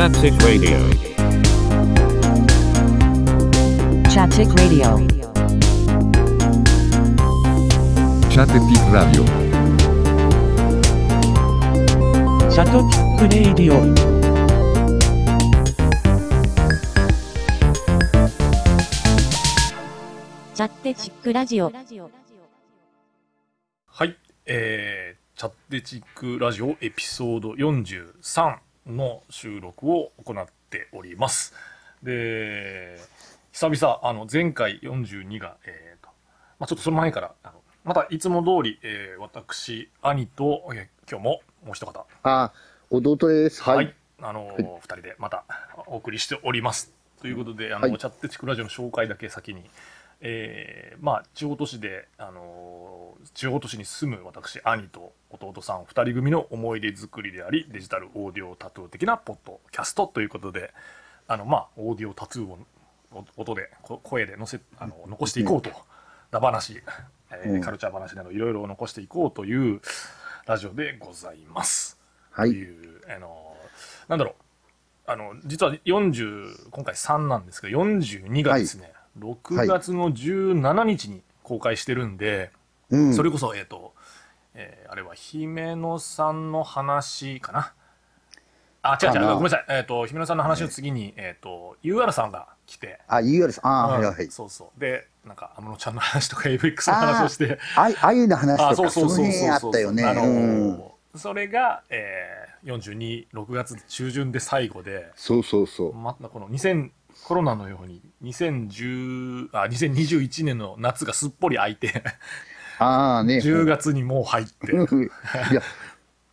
Chattetic Radio. Chattetic Radio. Chattetic Radio. Chattetic Radio チャッテチックラジオはい、えー、チャッテチックラジオエピソード43の収録を行っております。で、久々、あの、前回42が、えーと、まあちょっとその前から、あのまたいつも通り、えー私、兄と、えー今日ももう一方、あ、弟です。はい。はい、あのー二人でまたお送りしております。ということで、あの、はいチャッテチクラジオの紹介だけ先に、えーまあ、地方都市で、あのー地方都市に住む私、兄と弟さん二人組の思い出作りであり、デジタルオーディオタトゥー的なポッドキャストということで、あの、まあ、オーディオタトゥーをお音で、こ声で載せ、あの、残していこうと、だ話、えーうん。カルチャー話などいろいろ残していこうというラジオでございます。はい。という、あの、なんだろう、あの、実は40、今回3なんですけど、42がですね、6月の17日に公開してるんで、うん。それこそ、えっ、と、えーあれは姫野さんの話かな？あ、違う違う、ごめんなさい。えっ、と、姫野さんの話の次に、えっ、と、UR さんが来て、あ、UR さん。あ、うんはいはい。そうそう。で、なんか、安室ちゃんの話とか AVX の話をして、あい、あゆの話あ、とか、そうそそうそうの辺あそうったよね。あのうん。ーそれが、えー、42、6月中旬で最後で、そうそうそう。またこの2000、コロナのように2010あ2021年の夏がすっぽり空いてああね。10月にもう入ってうんいや、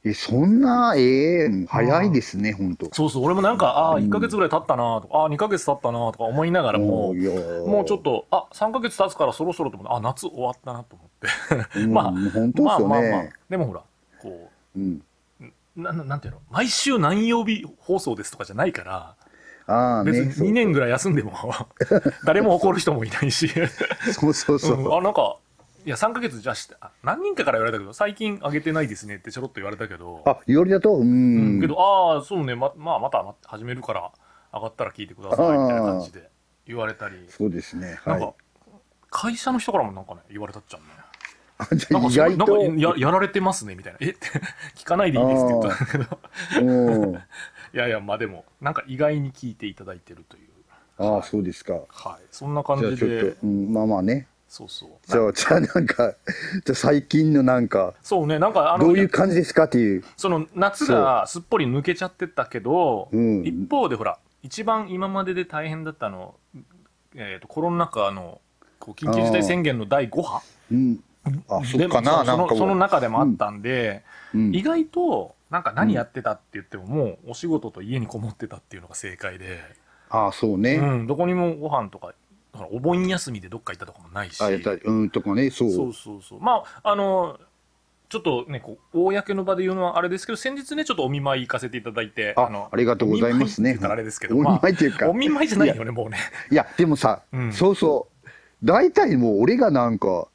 え、そんな、ええ早いですね、本当。そうそう俺もなんかああ1か月ぐらい経ったなとかああ2か月経ったなとか思いながらもいやもうちょっとあ3か月経つからそろそろと思ってあ夏終わったなと思ってうんまあ本当ですよまあまあまあね。でもほらこうん。うなななんていうの？毎週何曜日放送ですとかじゃないからああ別ね。に2年ぐらい休んでも 誰も怒る人もいないし。そうそうそう。うん。あなんかいや3ヶ月じゃあしてあ何人かから言われたけど最近上げてないですねってちょろっと言われたけど。あ、よりだと、ううん。ん。けどああそうね。ままあまたま始めるから上がったら聞いてくださいみたいな感じで言われたり。そうですね。なんかはい。会社の人からもなんかね言われたっちゃうね。なんかすごい外と、ややられてますねみたいな。えって 聞かないでいいですって言ったんだけど。うん。いやいやまあでもなんか意外に聞いていただいてるという。ああ、そうですか。はい。そんな感じゃあじでちょっと、うん、まあまあね。そうそう。じゃあ、じゃあなんか、じゃあ最近のなんか、そうねなんかあのどういう感じですかっていう。その夏がすっぽり抜けちゃってたけど、うん。一方でほら一番今までで大変だったの、えー、とコロナ禍のこう緊急事態宣言の第5波うん。あ、そでっかな、そのなんかもう。その中でもあったんで、うん。意外となんか何やってたって言っても、もうお仕事と家にこもってたっていうのが正解で、ああ、そうね。うん、どこにもご飯とかほらお盆休みでどっか行ったとかもないし。あ、やったり、うん、とかね、そう。そうそうそう。まああのちょっとねこう公の場で言うのはあれですけど先日ねちょっとお見舞い行かせていただいてあのありがとうございますね。あれですけどお見舞いっていうか。まあ、お見舞いじゃないよねもうね。いや、でもさ、うん。そうそう。大体もう俺がなんか、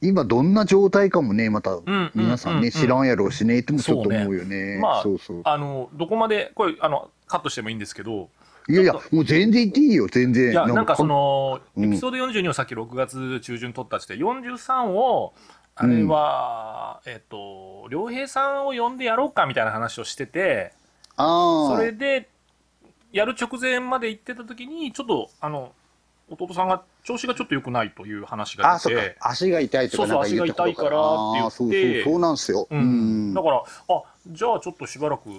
今どんな状態かもね、またんうん皆さんね、うんうん知らんやろうしね、ってもちょっとそうね思うよね。まあそうそう。あのどこまでこれあのカットしてもいいんですけどいやいやもう全然言っていいよ、全然。いやなんかそ、のうんエピソード42をさっき6月中旬撮ったっつって43をあれは、えっ、と良平さんを呼んでやろうかみたいな話をしててああ。それでやる直前まで行ってた時にちょっとあの弟さんが調子がちょっと良くないという話が出て。足が痛いとかそうそう足が痛いからって言って。そうそう、なんですよ。ううん。ん。だからあじゃあちょっとしばらく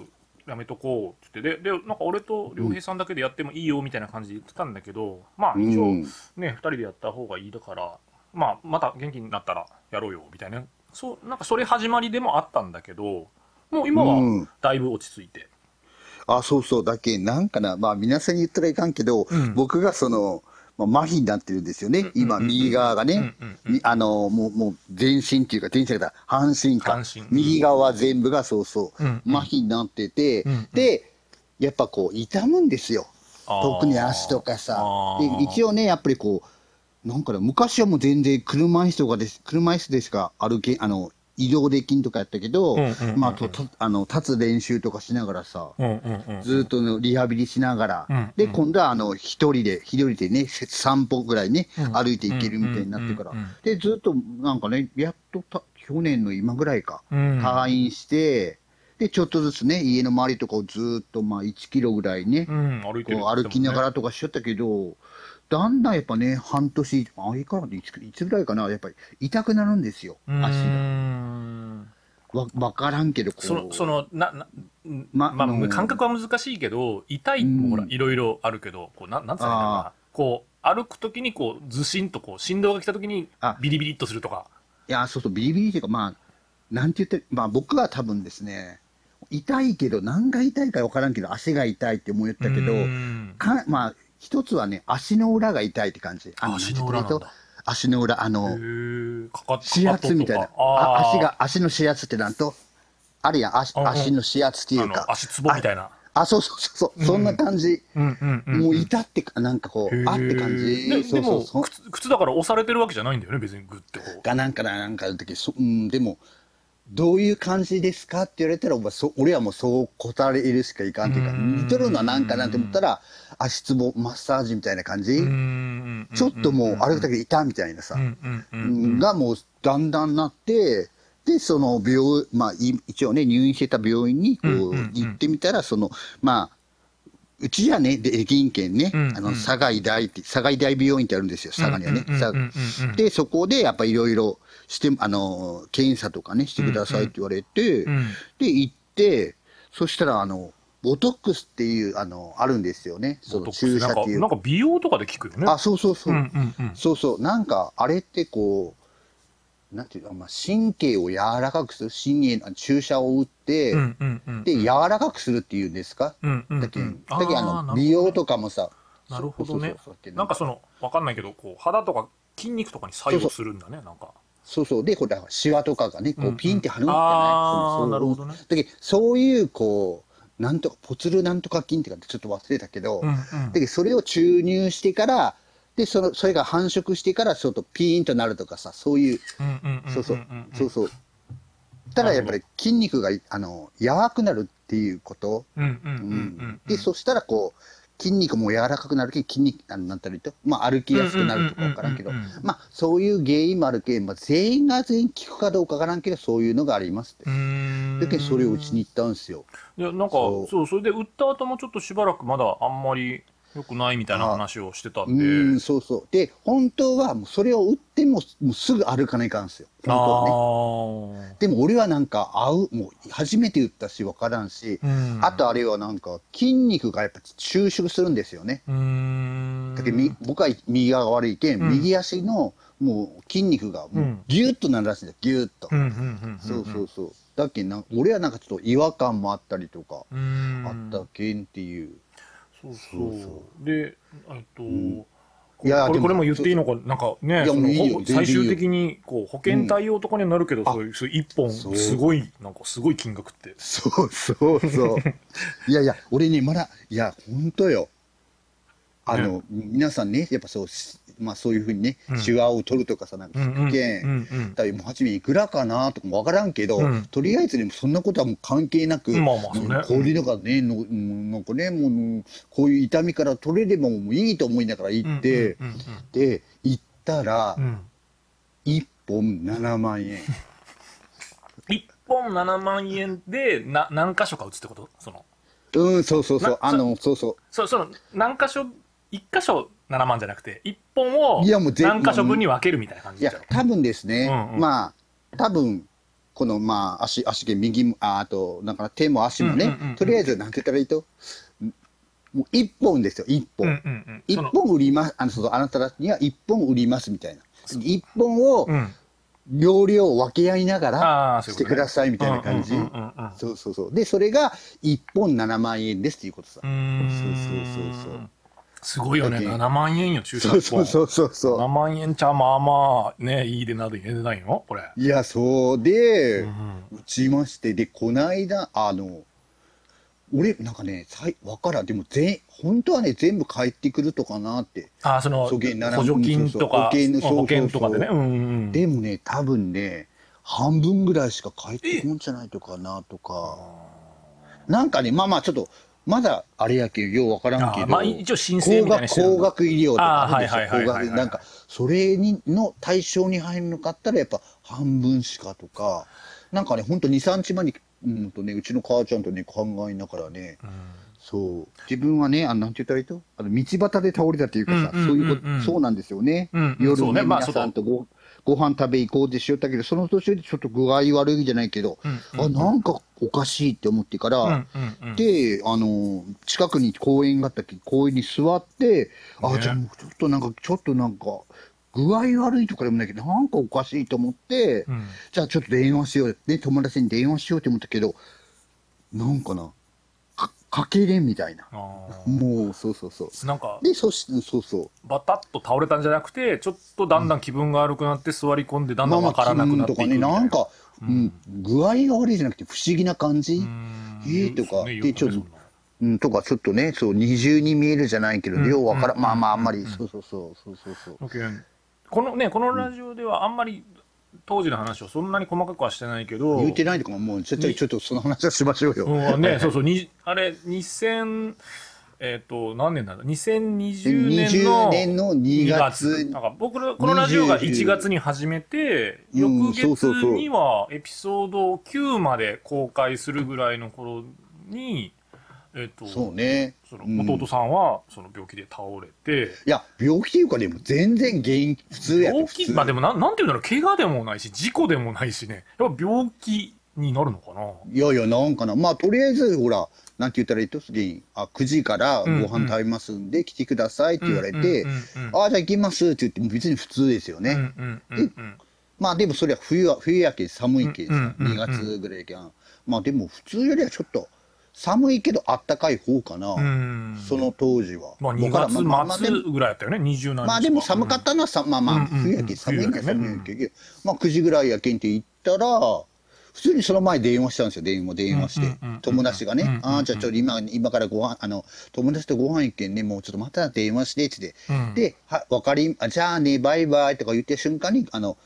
やめとこうって言って。ででなんか俺と良平さんだけでやってもいいよみたいな感じで言ってたんだけど、まあ一応うんね、2人でやった方がいいだから、まあ、また元気になったらやろうよみたいな。そうなんかそれ始まりでもあったんだけどもう今うん。はだいぶ落ち着いて、あ、そうそう。だけなんかな、まあ皆さんに言ったらいかんけど、うん。僕がその、まあ、麻痺になってるんですよね。うん今、右側がね。あの、もう、もう、全身っていうか、全身だ半身か。半身。右側全部がそうそう、うんうん。麻痺になってて、うんうん。で、やっぱこう、痛むんですよ。特に足とかさ。で、一応ね、やっぱりこう、なんかね、昔はもう全然車椅子とかです、車椅子でしか歩け、あの、移動できんとかやったけど、まあ、と、とあの、立つ練習とかしながらさ。ずーっとのリハビリしながら、うんで、うん。今度はあの、一人で、一人でね、散歩ぐらいね、うん。歩いていけるみたいになってから。で、ずっと、なんかね、やっとた、去年の今ぐらいか、うん。退院して、で、ちょっとずつね、家の周りとかをずーっと、まあ、1キロぐらいね、歩きながらとかしちゃったけど、だんだんやっぱね、半年、あ、いいかな、いついつぐらいかな、やっぱり痛くなるんですよ、足が。んわ、わからんけど。その、その、な、な、ままあ、感覚は難しいけど、痛いもほらう、んいろいろあるけど、こう、なん、なんつうのかあな。こう、歩くときに、こう、ずしんとこう、振動が来たときにあ、ビリビリっとするとか。いや、そうそう、ビリビリっていうか、まあ、なんて言って、まあ僕は多分ですね、痛いけど、何が痛いかわからんけど、足が痛いって思ったけどう、んかまあ、一つはね、足の裏が痛いって感じ。あの足の裏足の裏、あへの、指圧みたいな。あ足が、足の指圧ってなんと、あるいは足うんうん足の指圧っていうか足つぼみたいな。あ、そうそうそうそう、そんな感じ。うんうんうん。もう痛ってか、なんかこう、あって感じ。ででもそうそうそう。靴、靴だから押されてるわけじゃないんだよね、別にグッてこう。がなんかな、なんかの時、そうん、でも、どういう感じですかって言われたら、お前そ俺はもうそう答えるしかいかんっていうか、うん。似とるのはなんかなって思ったら、足つぼマッサージみたいな感じ。うんちょっともう歩くだけで痛みたいなさ、がもうだんだんなって、で、その病、まあ、い一応ね、入院してた病院にこう行ってみたら、その、まあ、うちじゃね、で、銀県ね、うんうんあの、佐賀医大って、佐賀医大病院ってあるんですよ、佐賀にはね。で、そこでやっぱいろいろして、あの、検査とかね、してくださいって言われて、うんで、行って、そしたら、あの、ボトックスっていう、あの、あるんですよね。その注射なんかっていう。なんか美容とかで聞くよね。あ、そうそうそう。うんうんうん。そうそう、なんか、あれってこう、なんていうの、まあ、神経を柔らかくする、神経、注射を打って、うんうんうん。で、柔らかくするっていうんですか、うんうんうんだけ、だけあの、美容とかもさ、なるほどね。そうそうそうなんか。その、わかんないけど、こう、肌とか筋肉とかに作用するんだね、なんか。そうそう、で、これ、シワとかがね、こうんううん。ピンって張るんじゃない、あーそうそう。なるほどね。だけどそういう、こう、なんとか、ポツルなんとか筋ってかってちょっと忘れたけど、うんうん。だけどそれを注入してから、で、その、それが繁殖してから、ちょっとピーンとなるとかさ、そういう、そうそう。そうそう。ただやっぱり筋肉が、あの、柔らくなるっていうこと。で、そしたらこう、筋肉も柔らかくなるけど、筋肉、あのなんたら言うと、まあ歩きやすくなるとかわからんけど。まあそういう原因もあるけど、まあ全員が全員効くかどうかわからんけど、そういうのがありますって。けどそれをうちに行ったんですよ。いや、なんか、そう。それで売った後もちょっとしばらくまだあんまり良くないみたいな話をしてたうんで。ーん、そうそう。で、本当はもうそれを打っても、もうすぐ歩かないかんですよ。本当はね。でも俺はなんか会う、もう初めて打ったしわからんし、うんあとあれはなんか筋肉がやっぱ収縮するんですよね。うーん。だけどみ僕は右側が悪いけん、うん右足のもう筋肉がもううんギュッとなるらしいんだよ、ギュッと。そうそうそう。だけどな俺はなんかちょっと違和感もあったりとか。あったけんっていう。そうそそうう。で、えっと、いやこれも言っていいのか、なんかね、最終的にこう保険対応とかにはなるけど、ん。そういうそういう一本、そう。すごい、なんかすごい金額って。そうそうそう。いやいや、俺ね、まだ、いや、本当よ。あの、皆さんね、やっぱそう、しまあそういうふうにね、うん。手話を取るとかさ、なんか聞くけん、だもう初めいくらかなとかもわからんけど、うん。とりあえずね、そんなことはもう関係なく、まあまあそうねんこういうのがね、のうんなんかね、もう、こういう痛みから取れればもういいと思いながら行って、で、行ったらう、ん。うん1本7万円。一本7万円でな何箇所か打つってこと？その、うん、そうそうそう。な、あの、そうそう。そその何箇所、一箇所7万じゃなくて、一本をいやもう全何箇所分に分けるみたいな感いやじじゃん。、多分ですね、うんうんまあ、多分この、まあ、足、足毛、右も、ああと、なんかな手も足もね、とりあえず、なんて言ったらいいと、んもう一本ですよ、一本。うんうんうん。一その本売ります、あの、その、あなたたちには一本売りますみたいな。一本をう、ん。容量を分け合いながあら、してくださいみたいな感じ。そうそうそう。で、それが一本7万円ですっていうことさそうそうそうそうすごいよね。だけ7万円よ、注射そう1本。そうそうそう7そ万円ちゃまあまあ、ね、いいでなで値段よ、これ。う。いや、そうで、うん打ちまして、で、こないだ、あの、俺、なんかね、さいわからん、でも全、本当はね、全部返ってくるとかなって。ああ、その、補助金とか、そうそう保保険とかでね。うんうん。でもね、多分ね、半分ぐらいしか帰ってこんじゃないとかなとか。なんかね、まあまあちょっと、まだあれやけど、ようわからんけど。まあ一応申請みたいなしてる高額高額医療とかあるでしょはいはいはいはいはい。高額なんか、それにの対象に入るのかったら、やっぱ半分しかとか、なんかね、ほんと2、3日前に、うんとね、うちの母ちゃんとね、考えながらね、そう、自分はね、あの、なんて言ったらいいとあの、道端で倒れたっていうかさ、うんうんそういうこうん。うんと、そうなんですよね。うんうん夜ね、皆さんとご、ご飯食べ行こうってしよったけど、その途中でちょっと具合悪いじゃないけど、うんあ、なんかおかしいって思ってから、うんうんうん。で、あの、近くに公園があったけど、公園に座って、あ、ね。じゃあもうちょっとなんか、ちょっとなんか、具合悪いとかでもないけど、なんかおかしいと思って、うん。じゃあちょっと電話しよう。ね、友達に電話しようと思ったけど、なんかな、か、かけれんみたいな。もう、そうそうそう。なんかで、そして、そうそう。バタッと倒れたんじゃなくてちょっとだんだん気分が悪くなって座り込んでだんだんわからなくなっていくとかね、みたいな。んか、うん、具合が悪いじゃなくて不思議な感じ？うん。えーとか。でちょっとうん、とか、ちょっとね、そう、二重に見えるじゃないけど、うん。ようわからまあまあ、あんまり、うん。そうそうそう、そうそうそう。このねこのラジオではあんまり当時の話をそんなに細かくはしてないけど言うてないとかも、もう、ちょっと、ちょっとその話はしましょうよ。うんね、そうそう、にあれ、2000、えっ、と、何年なんだ ?2020 年の20年の2月なんか僕ら、このラジオが1月に始めて、うん翌月にはエピソード9まで公開するぐらいの頃に、えっ、と、そうね。そのうん弟さんはその病気で倒れて、いや、病気っていうか、でも全然原因、普通やった病気、まあでもなん、なんていうんだろう、怪我でもないし、事故でもないしね、やっぱ病気になるのかな？いやいや、なんかな。まあ、とりあえず、ほら、なんて言ったらいいと、原因。あ、9時からご飯食べますんで、来てくださいって言われて、うんうんうんうんあ、じゃあ行きますって言って、もう別に普通ですよね。うんうんうんうんまあでもそれは冬は、冬やけ寒いけさ、うんうんうん2月ぐらいやけん。まあでも普通よりはちょっと寒いけどあったかい方かな。うん。その当時は。まあ、2わからん月末もぐらいやったよね、27日まあでも寒かったのはさ、まあまあ冬やけん寒いのは寒いけ。まあ9時ぐらいやけんって言ったら、普通にその前電話したんですよ、電話、電話して。友達がねああ、じゃあちょっと今、今からご飯、あの、友達とご飯行けんね、もうちょっとまた電話して、って。で、は、わかり、あじゃあね、バイバイとか言って瞬間に、あの、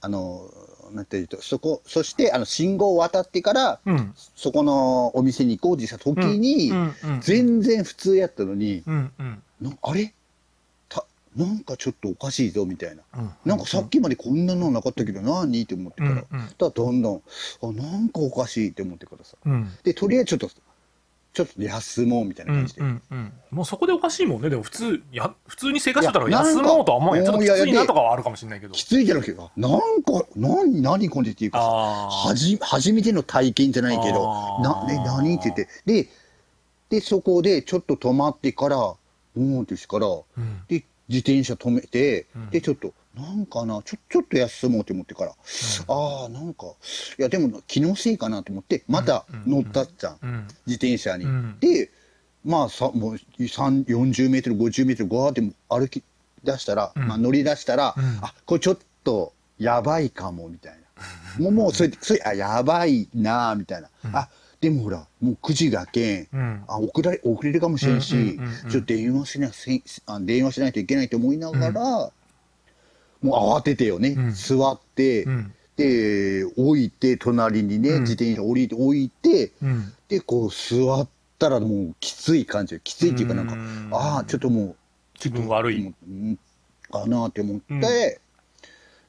あの、なんていうと、そこ、そして、あの、信号を渡ってから、うん。そこのお店に行こうってした時に、全然普通やったのに、うん。うん。なあれ？たなんかちょっとおかしいぞみたいな。うん。なんかさっきまでこんなのなかったけど何？って思ってから。うん。うん。だどんどん、あ、なんかおかしいって思ってからさ。うん。で、とりあえずちょっと、ちょっと休もうみたいなうん感じで。うんうんもうそこでおかしいもんね。でも普通や普通に生活してたら休もうとは思うよちょっときついなとかはあるかもしれないけど。きついじゃなくて、なんか、何、何これっていうかはじ、初めての体験じゃないけどな、ね、何って言って、で、で、そこでちょっと止まってから、うんってしてから、うん。で、自転車止めて、うん。で、ちょっと、なんかな、ちょ、ちょっと休もうって思ってから、ああ、なんか、いや、でも気のせいかなと思って、また乗ったっちゃん、うん。自転車に。うん。で、まあさ、もう3 40メートル、50メートル、ガーって歩き出したら、うん。まあ乗り出したら、うん。あ、これちょっとやばいかも、みたいな。もう、もう、それ、それ、あ、やばいな、みたいな。あ、でもほら、もう9時がけん、うん。あ、遅れ、遅れるかもしれんし、うんうんうんうんちょっと電話しなせあ、電話しないといけないと思いながら、もう慌ててよね、うん。座って、うん。で、置いて、隣にね、うん。自転車降りて、置いて、うん。で、こう座ったらもうきつい感じ。きついっていうかなんか、うん。ああ、ちょっともう、気分悪い。うんかなって思って、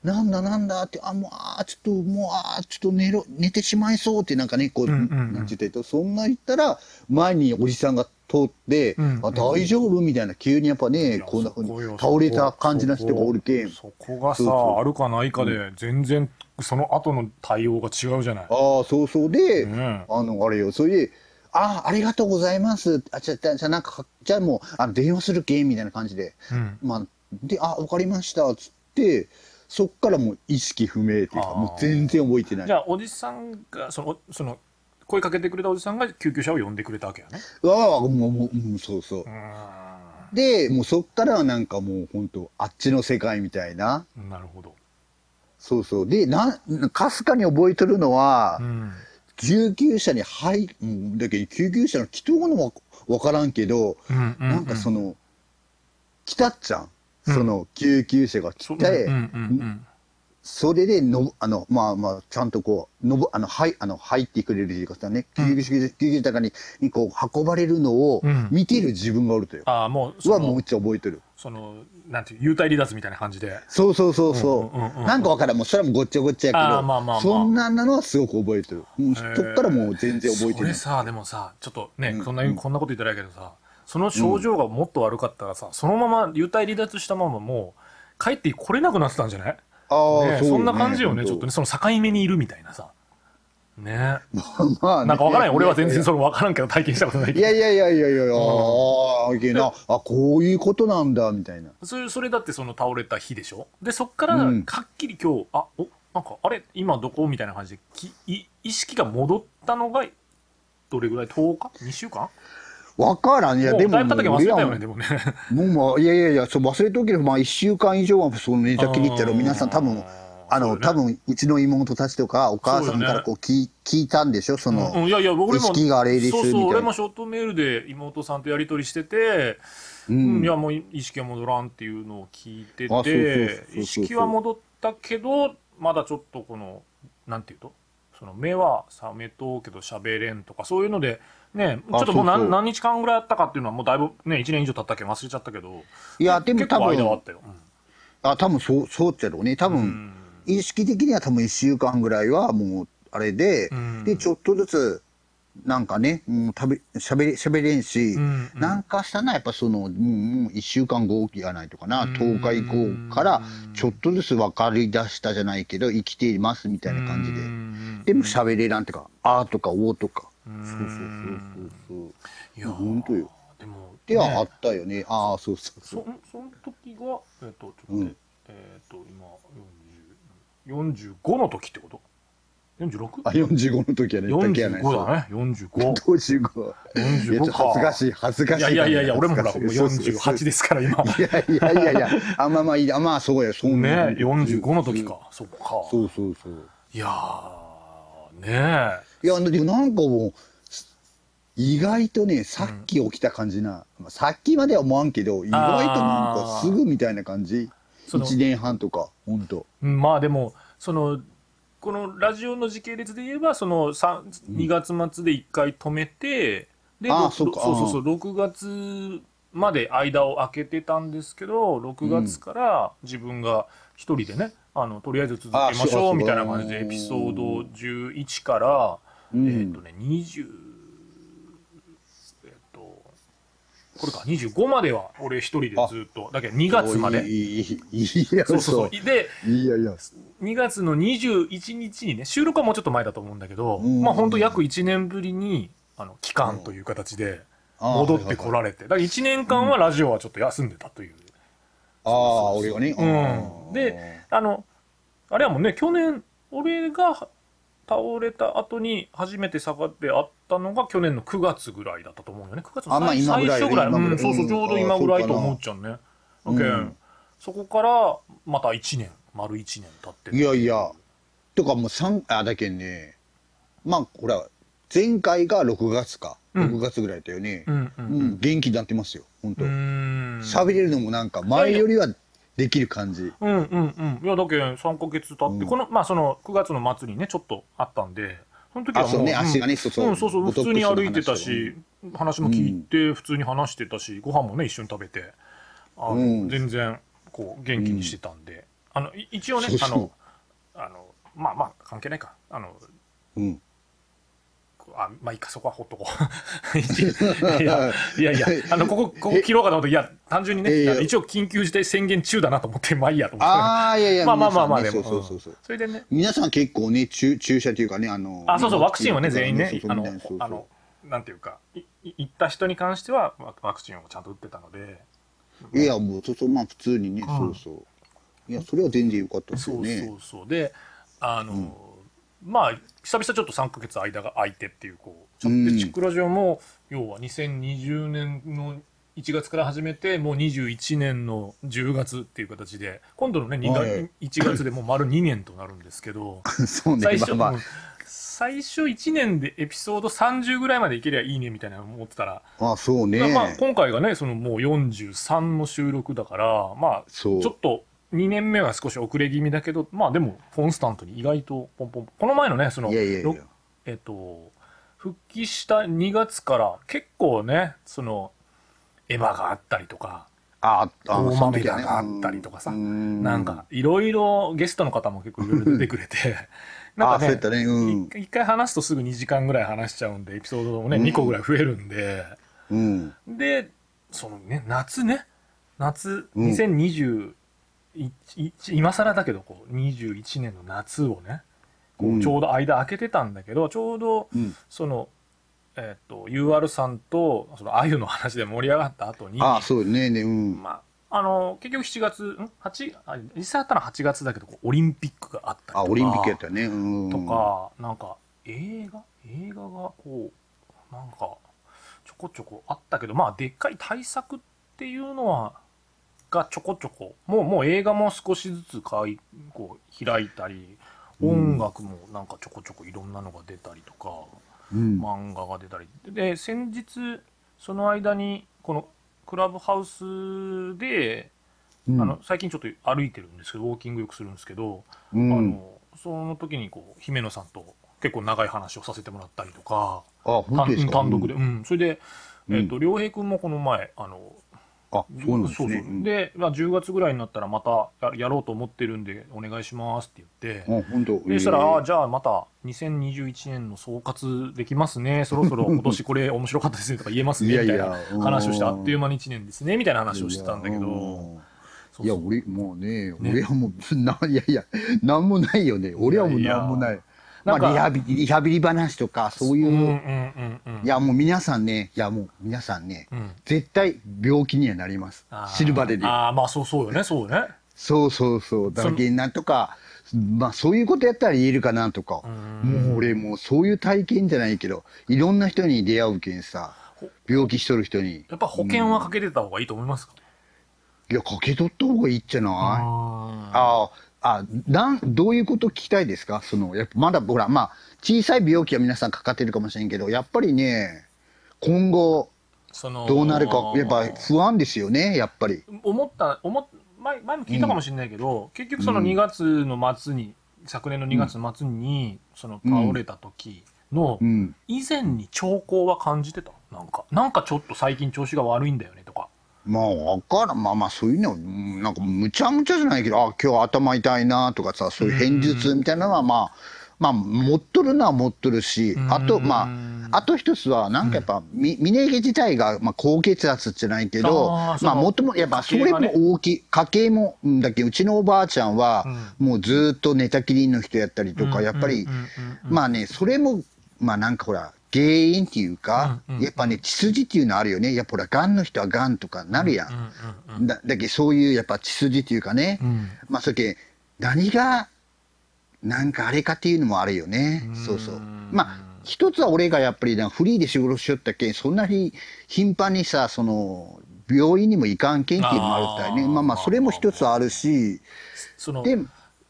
なんだなんだって、あ、もう、ああ、ちょっと、もう、ああ、ちょっと寝ろ、寝てしまいそうってなんかね、こう、うんうんうん。なんて言ったらそんな言ったら、前におじさんが通って、うん。あ、大丈夫？みたいな、急にやっぱね、こんな風に倒れた感じの人がおるけん。そこがさあるかないかで全然その後の対応が違うじゃない？ああ、そうそうで、ねあの、あれよ、それで、ああ、ありがとうございます。あ、じゃあ、じゃあなんか、じゃあもう、あの、電話するけんみたいな感じで。うん。まあ、で、あ、わかりました、つって、そっからもう意識不明っていうか、もう全然覚えてない。じゃあおじさんがそのその声かけてくれたおじさんが救急車を呼んでくれたわけやねああ、もう、もう、うんそうそう。で、もうそっからはなんかもう本当あっちの世界みたいな。うんなるほどそうそう。で、な、かすかに覚えてるのは、うん救急車に入、うんだけど救急車の来とうのもわからんけど、うんうんなんかその、来たっちゃん。うんその救急車が来そうて、うんうんそれでの、あの、まあまあ、ちゃんとこう、のぼ、あの、はい、あの、入ってくれるというかさね、救急救急車に、にこう、運ばれるのをうん見てる自分がおるとよ。ああ、もう、そは、もうめのっ、ちゃ覚えてる。その、なんていう、幽体離脱みたいな感じで。そうそうそうそう。うんうんうんうんなんかわからん、もうそれはもうごっちゃごっちゃやけど、あーまあまあまあそんなのはすごく覚えてる。うん、そっからもう全然覚えてない。それさ、でもさ、ちょっとね、うんそんな、うんこんなこと言ったらいいけどさ、その症状がもっと悪かったらさ、そのまま幽体離脱したままもう、帰ってこれなくなってたんじゃないああ、ねそんな感じよね、ちょっとね、その境目にいるみたいなさ。ね まあね、なんかわからんよ。俺は全い然それわからんけど、体験したことないけど。やいやいやいやいやいや、ああ、いけな、あ、こういうことなんだ、みたいな。それ、それだってその倒れた日でしょ？で、そっから、うんはっきり今日、あ、お、なんか、あれ、今どこ？みたいな感じで、きい意識が戻ったのが、どれぐらい ?10 日 ?2 週間？わからん。いや、でも、もうだいやいやいや、そう忘れとけど、まあ、一週間以上はその寝たきりってやろ、あー皆さん多分、あの、多分、うちの妹たちとか、お母さんからこう聞い、聞いたんでしょ、その、うん、いやいや、俺も、意識があれですそうそう、俺もショートメールで妹さんとやり取りしてて、ううんんいやもう意識が戻らんっていうのを聞いてて意識は戻ったけどまだちょっとこのなんていうと？その目は覚めとうけど喋れんとかそういうのでねちょっともう何何日間ぐらいあったかっていうのはもうだいぶね1年以上経ったけど忘れちゃったけどいや、でも多結構間はあっ分、たよ、あ、多分そう、そうっちゃろうね。多うん。分、意識的には多分一週間ぐらいはもう、あれで、うん。で、ちょっとずつ、なんかね、もう食べ、喋れ、喋れんし、うんうん。なんかしたな、やっぱその、うん、うん一週間後やないとかな、うん。10日以降から、ちょっとずつ分かり出したじゃないけど、生きていますみたいな感じで。うん。でも喋れらんってか、あーとかおーとか。うんそうそうそうそうそう。いやー本当よ。でもではあねったよね。ああ、そうそうそ。そうその時がえっ、とちょっとうんえっ、と今40 45の時ってこと？46? あ、45の時はね、だけやない45だね45 45。45いやちょっと恥ずかしい、恥ずかしい。いやいやいやいや俺もほらもうそうそうそう48ですから今いやいやいやいや、あ、まあまあいいや、まあそうや、そうねね45の時。かそっかそうそうそう。いやーねいや、でもなんかもう、意外とね、さっき起きた感じな、まあさっきまでは思わんけど、意外となんかすぐみたいな感じ。その1年半とか、ほんと。えまあでもそのこのラジオの時系列で言えばそのさ2月末で1回止めてでろあーそっか。そうそうそう6月まで間を空けてたんですけど6月から自分が一人でねあのとりあえず続けましょうみたいな感じでエピソード11から、うんえっ、とね20えっ、とこれか25までは俺一人でずっとだけど2月までいい、いい、そうそうそうでいやいや。2月の21日にね収録はもうちょっと前だと思うんだけど、うんまあ本当約1年ぶりにあの期間という形で戻ってこられてだから1年間はラジオはちょっと休んでたという、ああ、俺がね。うん、であのあれはもうね去年俺が倒れた後に初めて下がってあったのが去年の9月ぐらいだったと思うよね。9月のあまあ最初ぐらい、うん、そうそうちょうど今ぐらいと思っちゃうね。うん。そこからまた1年丸1年経っていやいや、とかもう三あ、だけんね、まあ、ほら、前回が6月か。うん。6月ぐらいだよね。うん元気になってますよ、本当。喋れるのもなんか、前よりはできる感じ。うんうんうん。いや、だけど3ヶ月経って、うん。この、まあその9月の末にね、ちょっとあったんで、その時はもう、あそうね。ん。足がねそうそううん、そうそう、普通に歩いてたし、話も聞いて、普通に話してたし、ご飯もね、一緒に食べて、あのうん。全然、こう、元気にしてたんで、あの、い一応ねあの、あの、まあまあ、関係ないか。あの、うん。あまあいいか、そこはほっとこう。いやいやいや、あの、ここ、ここ切ろうかなと思って、いや、単純にね、一応緊急事態宣言中だなと思って、まあいいやと思って。ああ、いやいや、まあまあまあまあ、でも、そうそうそうそう。それでね、皆さん結構ね、注注射というかね、あの、あ、そうそう、ワクチンはね、全員ねそう、そうあのあの、なんていうか、いい行った人に関してはワワクチンをちゃんと打ってたので、いや、もう、そうそう、まあ普通にね、んそうそう。いや、それは全然良かったですそうよね。そうそう。で、あの、まあ、久々ちょっと3ヶ月間が空いてっていう、こう、チックラジオも、要は2020年の1月から始めて、もう21年の10月っていう形で、今度のね、2は月い。1月でもう丸2年となるんですけど、そうね、最初、まあ最初1年でエピソード30ぐらいまでいけりゃいいねみたいなの思ってたら、あ、あそうね。まあ、今回がねそのもう43の収録だからまあちょっと2年目は少し遅れ気味だけど、まあでも、コンスタントに意外とポンポン。この前のね、その、いやいやいや。ろえっと、復帰した2月から結構ね、その、エヴァがあったりとか、ああ、大豆田があったりとかさ、うん。なんか、いろいろゲストの方も結構いろいろ出てくれて、なんかねあそうやったね。うん。一回話すとすぐ2時間ぐらい話しちゃうんで、エピソードもね、2個ぐらい増えるんで、うん。で、そのね、夏ね、夏、うん。2021、今更だけど、こう、21年の夏をね、こううんちょうど間空けてたんだけど、ちょうど、うんその、えっ、と、UR さんと、その、あゆの話で盛り上がった後に、ああ、そうね、ね、うん。まあ、あの、結局7月、ん ?8、あ実際あったのは8月だけど、オリンピックがあったりとか。あ、オリンピックやったね。うん。とか、なんか、映画？映画がこう、なんか、ちょこちょこあったけど、まあ、でっかい対策っていうのは、がちょこちょこ、もう、もう映画も少しずつかいこう開いたり、音楽もなんかちょこちょこいろんなのが出たりとか、うん。漫画が出たり。で、先日、その間に、この、クラブハウスで、うん。あの最近ちょっと歩いてるんですけどウォーキングよくするんですけど、うん。あのその時にこう姫野さんと結構長い話をさせてもらったりとか？単単独で、うん。それで、うん。えっと良平君もこの前あのあ、そうなんですそうね。そう。で、まあ、10月ぐらいになったらまたややろうと思ってるんでお願いしますって言って、うんあ、本当。でそしたら、あじゃあまた2021年の総括できますね、そろそろ 今年これ面白かったですねとか言えますねみたいな話をして、あっという間に1年ですねみたいな話をしてたんだけど、いや、俺、もうね、ね。俺はもう、な、いやいや、なんもないよね。俺はもうなんもない。まあ、リハビリ、リハビリ話とか、そういう、うんうんうん。うんいや、もう皆さんね、いや、もう皆さんね、うん。絶対病気にはなります。あ。ー。死ぬまでに。ああまあそうそうよねそうよね。そうそうそう。だけなんとか、まあそういうことやったら言えるかなとか。もう俺もうそういう体験じゃないけど、いろんな人に出会うけんさ、病気しとる人に。やっぱ保険はかけてた方がいいと思いますか、いや、かけとった方がいいっちゃない？あああ、あ、なん、どういうこと聞きたいですか？その、やっぱまだ、ほら、まあ、小さい病気は皆さんかかってるかもしれんけど、やっぱりね、今後、そのどうなるか、やっぱ不安ですよね、やっぱり。思った思っ前前も聞いたかもしれないけど、結局その2月の末に、昨年の2月の末に、その倒れた時の、うん。以前に兆候は感じてた？なんかなんかちょっと最近調子が悪いんだよねとかまあ、わからん。まあまあ、そういうの、うんなんか、むちゃむちゃじゃないけど、あ、今日頭痛いなとかさ、そういう偏頭痛みたいなのは、まあ、まあ、持っとるのは持っとるし、あと、まあ、あと一つは、なんかやっぱ、み峰毛自体が、まあ、高血圧じゃないけど、まあ、もとも、やっぱ、それも大きい、家系も、うんだっけ、うちのおばあちゃんは、もうずっと寝たきりの人やったりとか、やっぱり、まあね、それも、まあなんかほら、原因っていうか、うんうん。やっぱね、血筋っていうのあるよね。やっぱほら、癌の人は癌とかなるやん。だだけどそういうやっぱ血筋っていうかね、ん。まあそれけ何がなんかあれかっていうのもあるよね、そうそう。まあ一つは俺がやっぱりなフリーで仕事しよったけ。んそんなに頻繁にさその病院にも行かんけんっていうのもあるったいね。まあまあそれも一つあるし。そので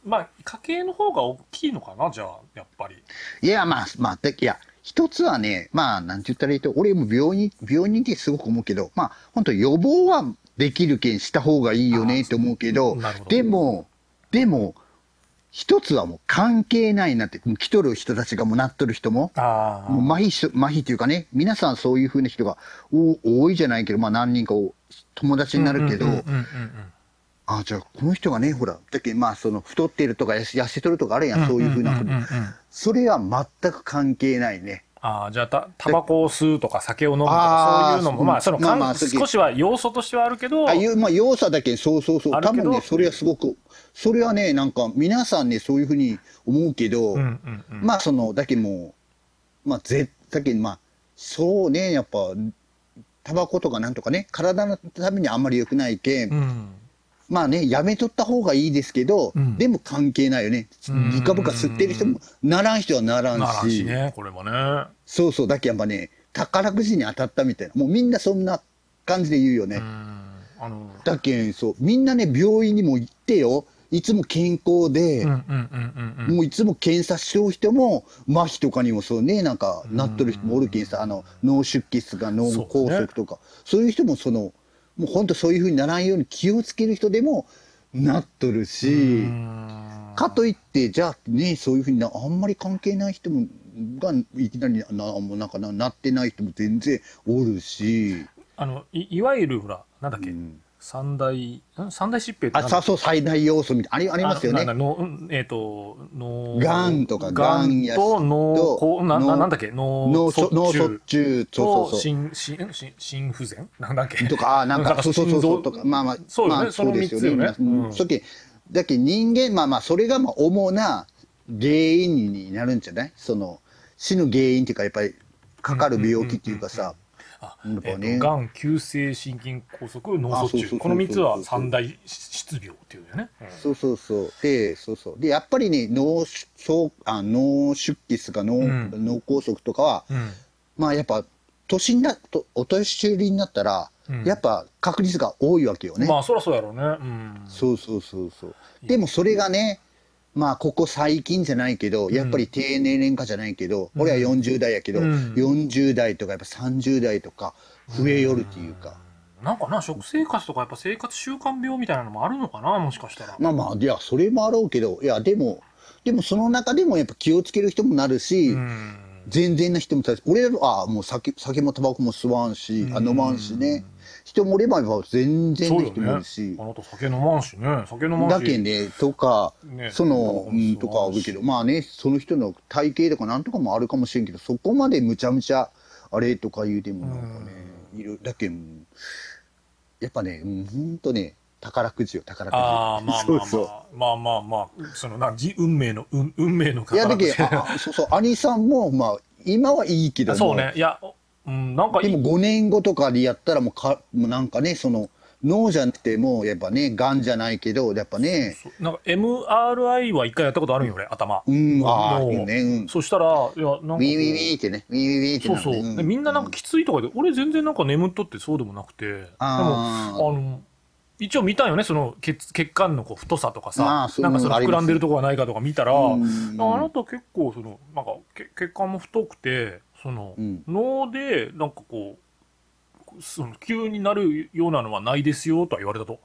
まあ家計の方が大きいのかなじゃあやっぱり。いやまあまあでいや一つはねまあなんて言ったらいいと俺も病院病院ってすごく思うけどまあ本当予防はできるけんした方がいいよねって思うけどど。でもでも一つはもう関係ないなって来とる人たちがもうなっとる人もあもう麻痺し麻痺っていうかね皆さんそういうふうな人がお多いじゃないけどまあ何人かお友達になるけど、あじゃあこの人がねほらだけどまあその太っているとか痩せとるとかあるやん、そういうふうなこと、それは全く関係ないね。ああじゃあたタバコを吸うとか酒を飲むとかそういうのもまあそのまあまあ少しは要素としてはあるけどあいうまあ要素だけそうそうそう。多分ねそれはすごくそれはねなんか皆さんねそういうふうに思うけど、まあそのだけもうまあぜだけまあそうねやっぱタバコとかなんとかね体のためにあんまり良くないけん、うんまあねやめとった方がいいですけど、うん。でも関係ないよね。ん。ブカブカ吸ってる人もならん人はならんし。ならんしねこれもね。そうそう。だけやっぱね宝くじに当たったみたいな。もうみんなそんな感じで言うよね、うん。あのだけんそう。みんなね病院にも行ってよ。いつも健康で、もういつも検査しよう人も麻痺とかにもそうね。なんかなっとる人もおるけんさ。あの脳出血とか脳梗塞とか。そう,、いう人もそのもう本当そういうふうにならんように気をつける人でもなっとるうし、ん。かといって、じゃあね、そういうふうにな、あんまり関係ない人も、が、いきなりな、もうなんかな、なってない人も全然おるし、あのいいわゆるほらなんだっけ、うん三大ん？三大疾病ってあ、さそう、最大要素みたいな、ありますよね。のうんえっ、と脳がんとかががんやしと脳なな脳なんだっけ？脳脳卒卒中中、そうとそうそう。心心心心不全？なんだっけ？とか、あなんか、そうそうそうとか、まあまあ、そうよねまあ、そのです三つよね。うけ、だけ人間、まあまあ、それがまあ、主な原因になるんじゃない？その、死ぬ原因っていうか、やっぱり、かかる病気っていうかさ、あえがん急性心筋梗塞脳卒あそうそうそうそう中この三つは三大失病っていうよね、うん。そうそうそう。で、そうそう。で、やっぱりね、脳出、そうあ脳出血とか脳、ん。脳梗塞とかは、うん。まあやっぱ、年になと、お年寄りになったら、うん。やっぱ確率が多いわけよね。まあそりゃそうやろうね。うん。そうそうそうそう。でもそれがね、まあここ最近じゃないけど、やっぱり低年齢化じゃないけど、俺は40代やけど、うん。40代とかやっぱ30代とか増えよるっていうか。なんかな食生活とかやっぱ生活習慣病みたいなのもあるのかなもしかしたら、まあまあ、いや、それもあろうけど、いや、でも、でもその中でもやっぱ気をつける人もなるし、うん。全然な人もた俺らあもう酒酒もタバコも吸わんし、あ飲まんしね人もおれば全然な人もいるし、あなた酒飲まんしね。酒飲まんし。だけねとか、ね。その、うん、とかあるけど。まあねその人の体型とかなんとかもあるかもしれんけどそこまでむちゃむちゃあれとか言うてもなんかね、いる。だけんやっぱねうんほんとね宝くじよ宝くじ。ああまあまあまあ。そうそう。まあまあまあ。そのなじ運命の運運命のいやだけそうそう。兄さんもまあ今はいいけども。そうね。いやうんなんかいでも5年後とかでやったらもうかもうなんかねその脳じゃなくてもやっぱねがんじゃないけどやっぱね。なんか MRI は一回やったことあるんよ俺頭。うんああいいね。うん。そしたらいやなんかウィーウィーウィーってね。ウィーウィーウィーってそうそう、なるねでみんななんかきついとかで、俺全然なんか眠っとってそうでもなくて。でもあの一応見たんよねその血血管のこう太さとかさ、なんかその膨らんでるとこがないかとか見たら、うん。あなた結構そのなんかけ血管も太くてその、うん。脳でなんかこうその急になるようなのはないですよとは言われたと。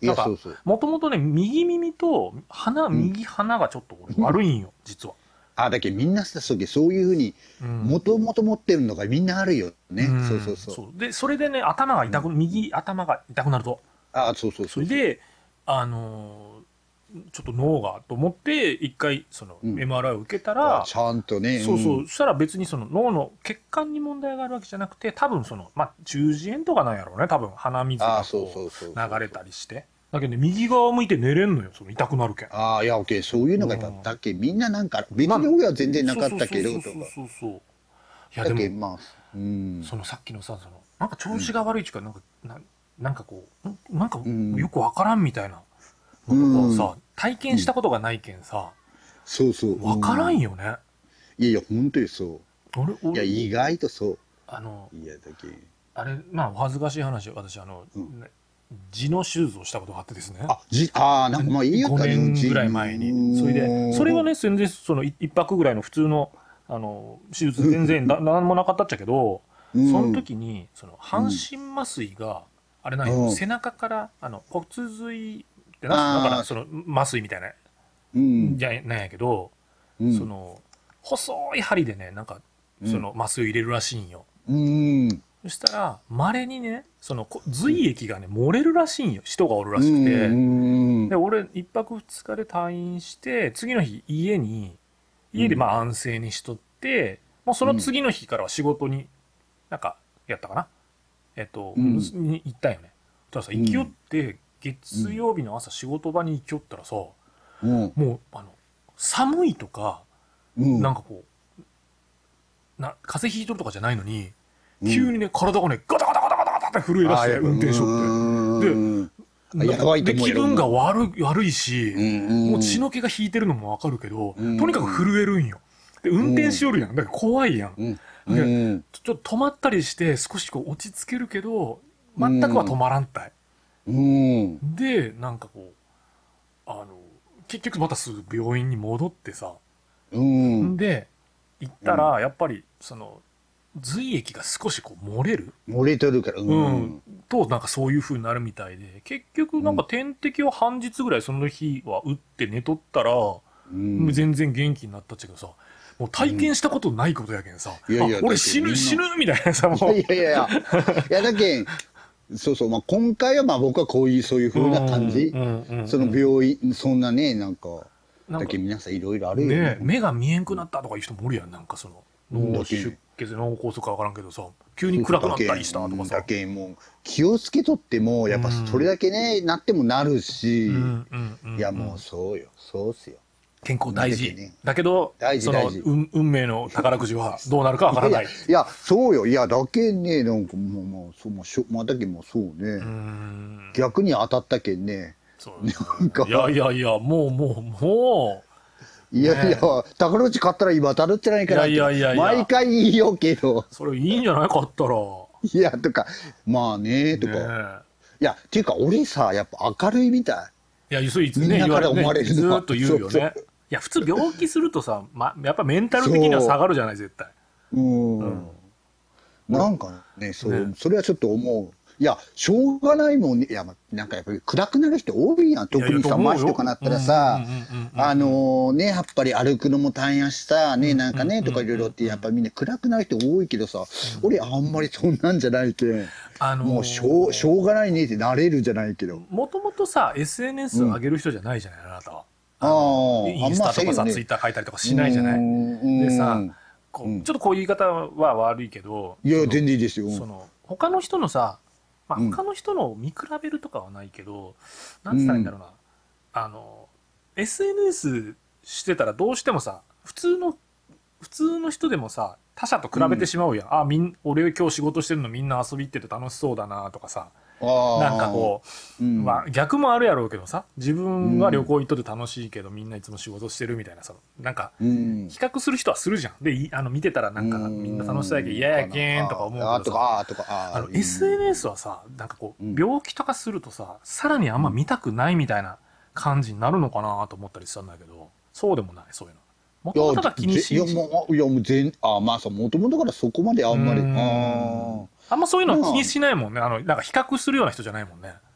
いなんかもともとね右耳と鼻右鼻がちょっと俺悪いんよ、実は。あだけどみんなさそうそういうふうにうん。もともと持ってるのがみんなあるよね、ん。そうそうそう。でそれでね頭が痛く、右頭が痛くなると。あそうそうそう。それであのーちょっと脳がと思って一回そのうん。MRI を受けたら、あちゃんとねそうそう、んそしたら別にその脳の血管に問題があるわけじゃなくて多分そのまあ中耳炎とかなんやろうね。多分鼻水が流れたりして。だけどね右側向いて寝れんのよその痛くなるけん。ああいや OK そういうのがやっぱうん。だけみんななんか別に俺は全然なかったけどとか。そうそうそうやだでもけまあうん。そのさっきのさそのなんか調子が悪いっていうかなんかななんかこうんなんかん。よくわからんみたいなのとかをさ体験したことがないけんさそうそう。わからんよよねいやいや本当にそ俺ういや俺意外とそう。あのいやだけあれまあお恥ずかしい話私あの、痔の手術をしたことがあってですね。あじあーなんかまあいいよ5年ぐらい前に。それでそれはね全然そのい一泊ぐらいの普通のあの手術全然な何もなかったっちゃけど、うん。その時にその半身麻酔が、あれなんよ、うん。背中からあの骨髄ってなだからその麻酔みたいな。うん。じゃなんやけど、うん。その細い針でねなんかその麻酔を入れるらしいんよ、うん。そしたら稀にねそのこ髄液がね漏れるらしいんよ。人がおるらしくて、うん。で俺一泊二日で退院して次の日家に家でまあ安静にしとって、もうその次の日からは仕事になんかやったかな。えっと、うん。に行ったよね。たださ行きよって月曜日の朝仕事場に行きよったらさ、うん。もうあの寒いとか、うん。なんかこうな風邪ひいとるとかじゃないのに、うん。急にね体がねガタガタガタガタガタって震え出して運転しとって。で気分が悪い悪いし、うんもう血の気が引いてるのもわかるけど、うん。とにかく震えるんよ。で、運転しよるやん。だから怖いやん。うん。ちょっと止まったりして少しこう落ち着けるけど、全くは止まらんたい。うん。で、なんかこう、あの、結局またすぐ病院に戻ってさ、うん。で、行ったら、やっぱり、その、髄液が少しこう漏れる。漏れとるからううん。ん。となんかそういう風になるみたいで。結局なんか点滴を半日ぐらいその日は打って寝とったら、うん。全然元気になったっちゃけどさもう体験したことないことやけんさ、いやいやあ俺死ぬ死ぬみたいなさもう。いやいやいや、いやだけん、そうそう、まあ今回はまあ僕はこういう、そういう風な感じ。その病院、そんなね、なんか、だけん皆さんいろいろあるよね。ね。目が見えんくなったとかいう人もおるやんなんかその。脳出血脳梗塞か分からんけどさ。急に暗くなったりしたとかさ。だけんもう気をつけとっても、やっぱそれだけね、なってもなるし、いやもうそうよ、そうっすよ。健康大事、だけどその運運命の宝くじはどうなるかわからない。いや、いやそうよ。いや、だけんね、なんかもう、もう、そう、もうしょ、まあ、だけんもうそうね。逆に当たったけんね。そうなんか。いやいやいやもうもうもいやいや、ね。宝くじ買ったら今当たるんじゃないかなって。いやいやいやいや。毎回言いようけど。うそれいいんじゃないかったら。いや、とか、まあね、とか。ねいや、っていうか、俺さ、やっぱ明るいみたい。やそれいつねみんなから思われるのは。ずーっと言うよね。いや普通病気するとさ、ま、やっぱメンタル的には下がるじゃない絶対い。うん。なんかね、そう、ねそれはちょっと思う。いや、しょうがないもんね。いや、まなんかやっぱり暗くなる人多いやん。特にさ、いやいやとかなったらさうんうんうんうん、あのーね、やっぱり歩くのも大変やしさ、ね、なんかね、とかいろいろって、やっぱみんな暗くなる人多いけどさ、俺あんまりそんなんじゃないけん。あのーもうしょう、しょうがないねってなれるじゃないけど。もともとさ SNS 上げる人じゃないじゃない、あなたはインスタとかさ、ツイッター書いたりとかしないじゃない？ででさこうちょっとこういう言い方は悪いけどいや、全然いいですよ。その他の人のさ、まあ、うん。他の人のを見比べるとかはないけど、なんつったらいいんだろうな、あの SNS してたらどうしてもさ普通の普通の人でもさ他者と比べてしまうやん、あみん俺今日仕事してるのみんな遊び行ってて楽しそうだなとかさなんかこう、うん。まあ、逆もあるやろうけどさ自分は旅行行っとって楽しいけど、みんないつも仕事してるみたいなさなんかう、ん。比較する人はするじゃん。でいあの見てたらなんかみんな楽しそうやけど嫌やけんとか思うけどさ。あーとか、あーとか、あのうん。SNS はさなんかこう、うん。病気とかするとささらにあんま見たくないみたいな感じになるのかなと思ったりしたんだけどそうでもないそういうの。もともとが気にしいや、もう、いや、もう全、あ、まあさ、もともとからそこまであんまり、うん。ああんまそういうの気にしないもんねあのなんか比較するような人じゃないもんねー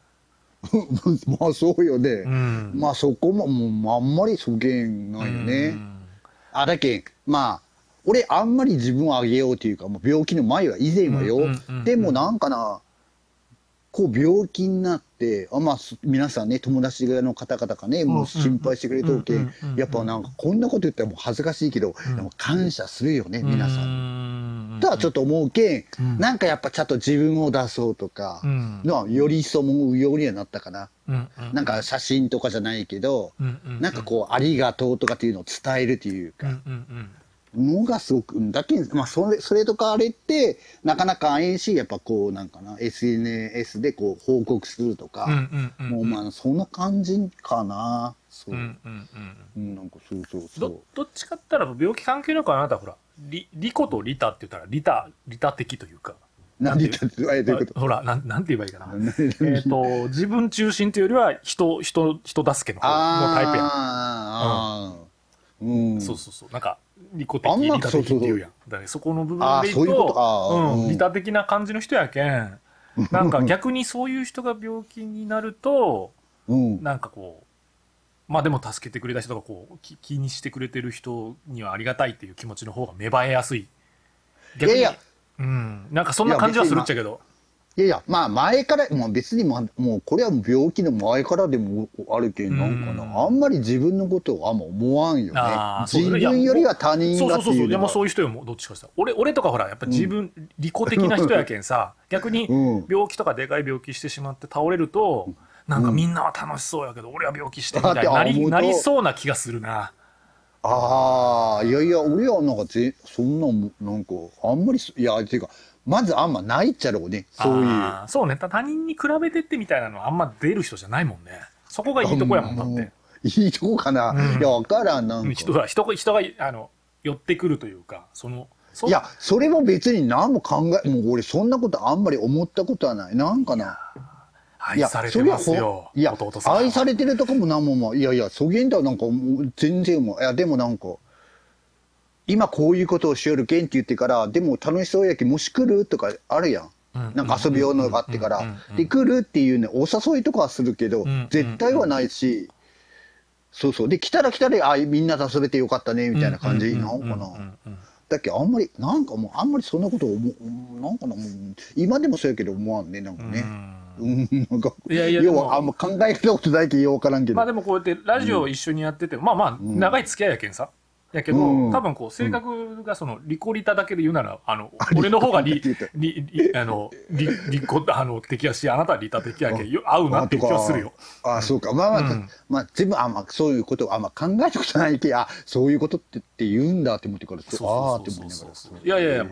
まあそうよね。うんまあそこも、もう、あんまりそげんないようね。んあ、だけん、まあ、俺あんまり自分をあげようというか、もう病気の前は、以前はよ。でもなんかな、こう病気になって、あまあ、す皆さんね、友達の方々がね、もう心配してくれとるけやっぱなんかこんなこと言ったらもう恥ずかしいけど、でも感謝するよね、皆さん。ん。とはちょっと思うけうん。ん、なんかやっぱちゃんと自分を出そうとかう、ん。のはより一層思うようにはなったかな。うなんか写真とかじゃないけど、うなんかこう、ありがとうとかっていうのを伝えるというか、のがすごく、うんだけ、まあ、それ、それとかあれって、なかなか会えんし、やっぱこう、なんかな、SNS でこう、報告するとか、もうまあ、そんな感じかな。そう。う。んうん、うんうん。なんかそうそうそどう。どっちかって言ったら病気関係なくあなたほらリリコとリタって言ったらリタリタ的というか。何言ったって、いう？ほらなんなんて言えばいいかな。何？えっと自分中心というよりは人人人助けの方のタイプやん。うん。そうそうそう。なんか利己的利他的っていうやん。だからそこの部分で言うと利他的な感じの人やけん。なんか逆にそういう人が病気になるとうん。なんかこうまあでも助けてくれた人がこう気気にしてくれてる人にはありがたいっていう気持ちの方が芽生えやすい。逆に。いやいや。うん。なんかそんな感じはするっちゃけどいやいや、まあ前から、もう別に、まあ、もうこれはもう病気の前からでもあるけん、なんかうんな、あんまり自分のことをあんま思わんよね。自分よりは他人がそうそうそううっていうのがそういう人よもうどっちかしたら俺俺とかほらやっぱ自分、利己的な人やけんさ 逆にうん。病気とかでかい病気してしまって倒れると、なんかみんなは楽しそうやけど、俺は病気してみたいになりなりそうな気がするな。ああ、いやいや、俺はなんかぜ、そんなも、なんか、あんまりそ、いや、っていうか、まずあんまないっちゃろうね、そういう。そうね他人に比べてってみたいなのはあんま出る人じゃないもんねそこがいいとこやもんだっていいとこかな。うんいや、わからん、なんか。人が人が人があの寄ってくるというかそのそいや、それも別に何も考え、もう俺そんなことあんまり思ったことはない。なんかな。いや、愛されてますそれはよほいや弟、さん愛されてるとかもなんもまあ、いやいや、そげんだなんか全然もう、いや、でもなんか、今こういうことをしよるけんって言ってから、でも楽しそうやけん、もし来る？とかあるやん。うん。なんか遊び用のがあってから、で、来るっていうね、お誘いとかはするけど、絶対はないし、そうそう。で、来たら来たら、あ、みんなと遊べてよかったね、みたいな感じなのかな。だっけあんまり、なんかもう、あんまりそんなこと思う、なんかな、もう、今でもそうやけど思わんね、なんかね。うん、なんか、いやいや要はあんま考えたことないけど、ようわからんけど。まあでもこうやってラジオ一緒にやってて、まあまあ長い付き合いやけんさ。やけど、うん多分こう性格がそのリコリタだけで言うなら、あの、俺の方がリ、リコリあの、リ、リコ、あの、敵やし、あなたはリタ的やけ合うなって気はするよ。あそうか。まあまあ、うんまあ、全部、あ、まあ、そういうこと、あ、まあ、考えたことないけど、あ、そういうことってって言うんだって思ってから、そうああってそう思いながら。そうそういやいやいや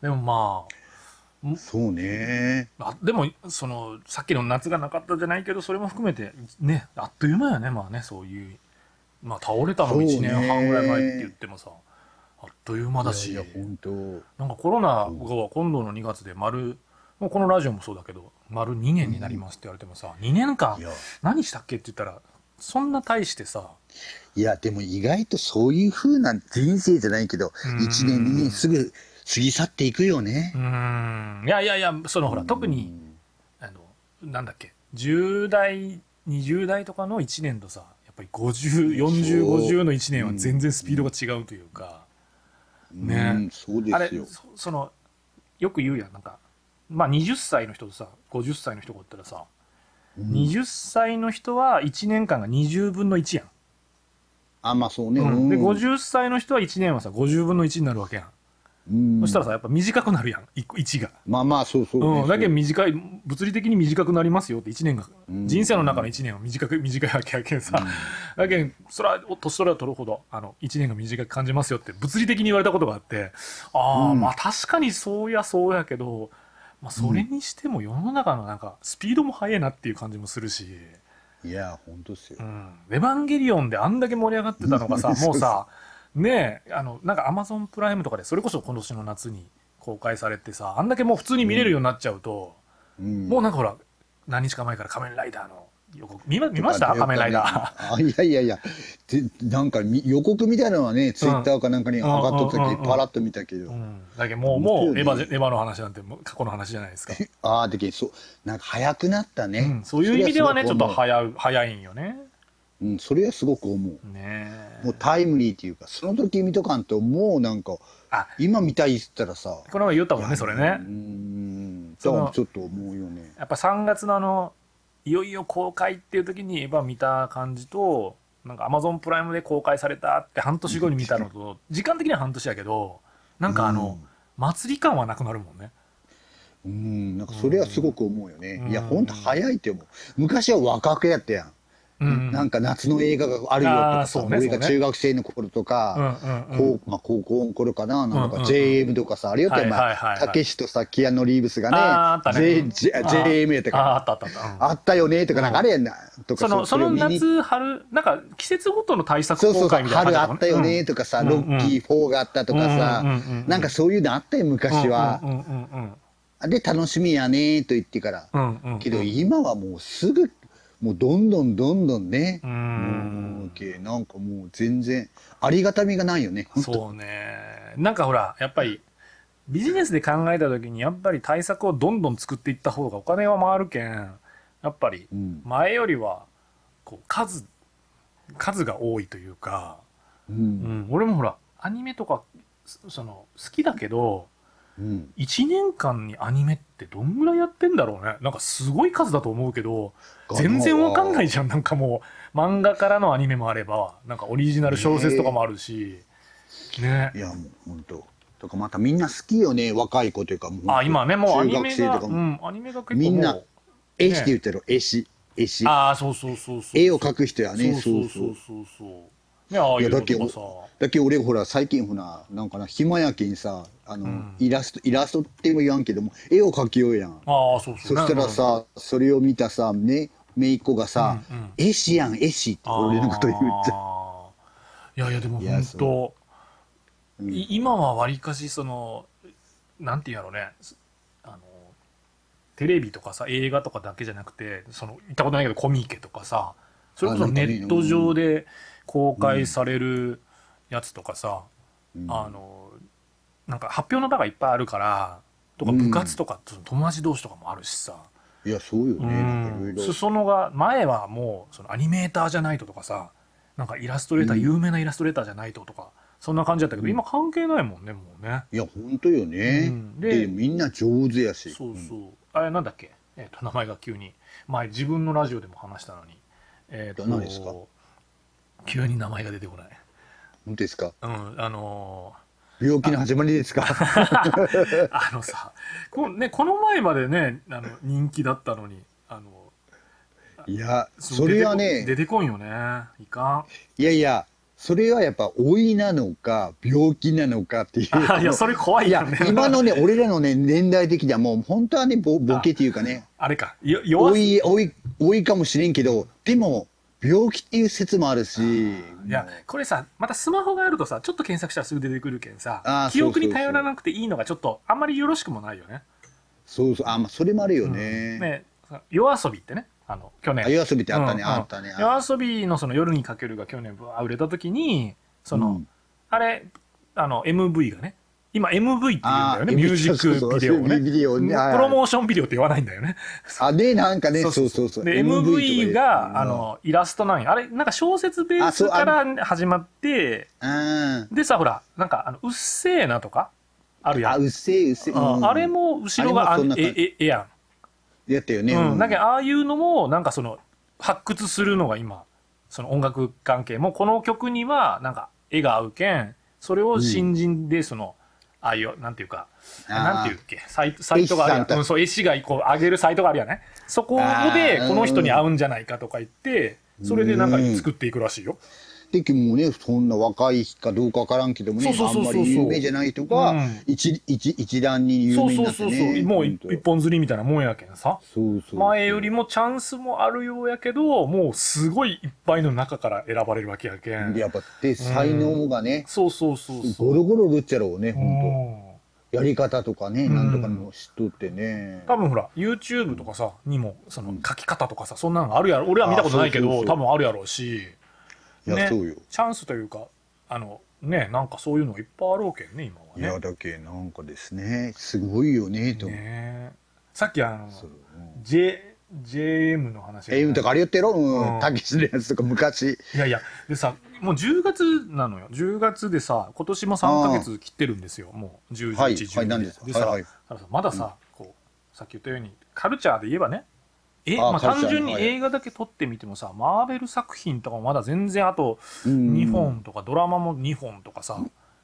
でもまそうね。あ、あでも、その、さっきの夏がなかったじゃないけど、それも含めて、ね、あっという間やね、まあね、そういう。まあ倒れたのも1年半ぐらい前って言ってもさ、あっという間だし。いやいや、本当。なんかコロナが今度の2月で丸、もうこのラジオもそうだけど、丸2年になりますって言われてもさ、2年間いや何したっけって言ったら、そんな大してさ、いや、でも意外とそういう風な人生じゃないけど、うん1年、2年すぐ過ぎ去っていくよねう。ーん、いやいやいや、そのほら、特に、あの、なんだっけ、10代、20代とかの1年とさ、ぱり50、40、50の1年は全然スピードが違うというか、ね。うん、そうあれですよ。そそのよく言うやんなんか。まあ20歳の人とさ50歳の人がおったらさ、20歳の人は1年間が20分の1やん、あ、まあそうね。うん。でうん。50歳の人は1年はさ50分の1になるわけやん、うんそしたらさやっぱ短くなるやん。1が、まあまあ、そうそうね。うん、だけど短い物理的に短くなりますよって1年が、うん。人生の中の1年は短く短いわけやけんさ、だけどそれは年取れば取るほどあの1年が短く感じますよって物理的に言われたことがあってああ、うん。まあ確かにそうやそうやけど、まあ、それにしても世の中のなんかスピードも速いなっていう感じもするし「いや、本当ですよ。う。ん、エヴァンゲリオン」であんだけ盛り上がってたのがさ もうさねえあのなんかアマゾンプライムとかでそれこそ今年の夏に公開されてさあんだけもう普通に見れるようになっちゃうと、うん。もうなんかほら何日か前から仮面ライダーの予告見ま見ました？仮面ライダー。あいやいやいや、でなんかみ予告みたいなのはね、ツイッターかなんかに上がっとった時、パラッと見たけど。う、ん、だけどもう、もう、エヴァ、エヴァの話なんて過去の話じゃないですか。ああ、でけそう、なんか早くなったね。うん、そういう意味ではね、ちょっとは早う、早いんよね。うん、それはすごく思う。ねえもうタイムリーっていうか、その時見とかんと、もうなんか、あ、今見たいっつったらさ、この前言ったもんね、それうね。ん、そのだからちょっと思うよね。やっぱ3月のあの、いよいよ公開っていう時にエヴァ見た感じと、なんかアマゾンプライムで公開されたって半年後に見たのと、時間的には半年やけど、なんかあの、祭り感はなくなるもんね。うん、なんかそれはすごく思うよね。うんいや、ほんと早いって思う。昔は若くやったやん。うん。なんか夏の映画があるよとかさ、そうね俺が中学生の頃とか、うんうんうんこうまあ、高校の頃かな、なんかうんうんうん JM とかさ、あれよって、たけしとさ、キアヌ・リーブスがねね、J- J- あー JM やったかあったよねとか、なんかあれやんな、とかその、その夏、春、なんか季節ごとの対策そうそうそう、公開みたいな春あったよねとかさ、うんロッキー4があったとかさうんうんなんかそういうのあったよ、昔はで、楽しみやねと言ってから。うん。うんうん。けど今はもうすぐ、もうどんどんどんどんね、うんもうけなんかもう全然、ありがたみがないよね。そうね。なんかほら、やっぱり、ビジネスで考えたときに、やっぱり対策をどんどん作っていった方がお金は回るけん、やっぱりうん、前よりは、こう、数、数が多いというか、う。うんん、俺もほら、アニメとか、そその、好きだけど、うん。1年間にアニメってどんぐらいやってんだろうね。なんかすごい数だと思うけど、全然わかんないじゃん。なんかもう、漫画からのアニメもあれば、なんかオリジナル小説とかもあるし、ねい。や、もう本当。とかまたみんな好きよね、若い子というか。もうあ、今ね、もうアニメが。うん、アニメが結構みんな絵師って言ってる、絵師。絵師。ああ、そうそうそうそう。絵を描く人やね、そそううそうう。そそうそう。ね、ああいうのとかさ。だけど俺ほら最近ほらなんかな暇やけんさあの、ん。イラストイラストっても言わんけども絵を描きようやん。ああ、そうそ。そうしたらさ、それを見たさね姪っ子がさうんうん「絵師やん絵師」って俺のこと言っちゃいやいや、でもいや本当、う。ん。い今はわりかし、その、なんていうんやろうね、すあの、テレビとかさ、映画とかだけじゃなくて、その、行ったことないけど、コミケとかさ、それこそネット上で公開されるやつとかさ、うん。あの、なんか発表の場がいっぱいあるから、とか部活とか、その友達同士とかもあるしさ、いや、そうよね。なん。裾野が前はもうそのアニメーターじゃないととかさなんかイラストレーター、うん。有名なイラストレーターじゃないととかそんな感じだったけど、今関係ないもんねもうね。いや、本当よね。うん。でで、みんな上手やし。そうそう、あれなんだっけ、えー、と名前が急に。前自分のラジオでも話したのに。えっ、と何ですか？急に名前が出てこない。本当ですか？うんあの病気の始まりですか？ー あのさこ,、ね、この前までねあの人気だったのにあのいや、うそれはね、出てこんよね。いかん。いやいや、それはやっぱ老いなのか、病気なのかっていう。あ いやそれ怖いよね、今のね、俺らのね、年代的にはもう本当はね、ボボケっていうかね、あれか。よ弱す。老い、老い、老いかもしれんけど、でも、病気っていう説もあるし、いやこれさまたスマホがあるとさちょっと検索したらすぐ出てくるけんさ記憶に頼らなくていいのがちょっとあんまりよろしくもないよね。そうそう、あ、まあ、それもあるよね。ね夜遊びってねあの去年。あ夜遊びってあったね。うんうん。あったね。夜遊びのその夜にかけるが去年ぶわー売れた時にその、うん。あれあの MV がね今 MV って言うんだよね。ミュージックビデオをねそうそう。ビデオね。プロモーションビデオって言わないんだよね。あ、ね、なんかね、そうそうそう。で MV とか MV でが、あ、のイラストなんよ。あれなんか小説ベースから始まってうん。でさほらなんかあの「うっせーな」とか？あるやん。あ、うっせえ、うっせえ。うん。ああれも後ろがえええややったよね。ん、うん、だけど、どああいうのもなんかその発掘するのが今その音楽関係。もこの曲にはなんか絵が合うけんそれを新人でその、ああいうなんていうかなんていうっけ？サイトサイトがあるうんそう絵師がこう上げるサイトがあるやんね。そこでこの人に合うんじゃないかとか言ってそれでなんか作っていくらしいよ。でもね、そんな若いかどうかわからんけどもね、そうそうそうそうあんまり有名じゃない人がうん、一、一、一段に有そう名にそうそうなってね。そう。もうほんと。一本釣りみたいなもんやけんさ。そうそう。前よりもチャンスもあるようやけどもうすごいいっぱいの中から選ばれるわけやけん。でやっぱ、で、才能がね、そうそうそうそう。ゴロゴロるっちゃろうね、ほんうん。と。やり方とかね、うん。なんとかも知っとってね。多分ほら YouTube とかさにもその書き方とかさそんなのがあるやろ。俺は見たことないけど多分あるやろうしいや、ね。そうよ。チャンスというかあのねなんかそういうのいっぱいあろうけんね今いや、はねだけ、なんかですね、すごいよね、と。ね。さっきあの。J JM の話え、とかあれ言ってろ。ううん。ん。たけしのやつとか昔。いやいやでさもう10月なのよ。10月でさ今年も3ヶ月切ってるんですよ。もう10、11、はい12はい何ででさ、はいはい。まださ、こうさっき言ったようにカルチャーで言えばねえあまあ、単純に映画だけ撮ってみてもさ、マーベル作品とかもまだ全然あとうん。2本とか、ドラマも2本とかさ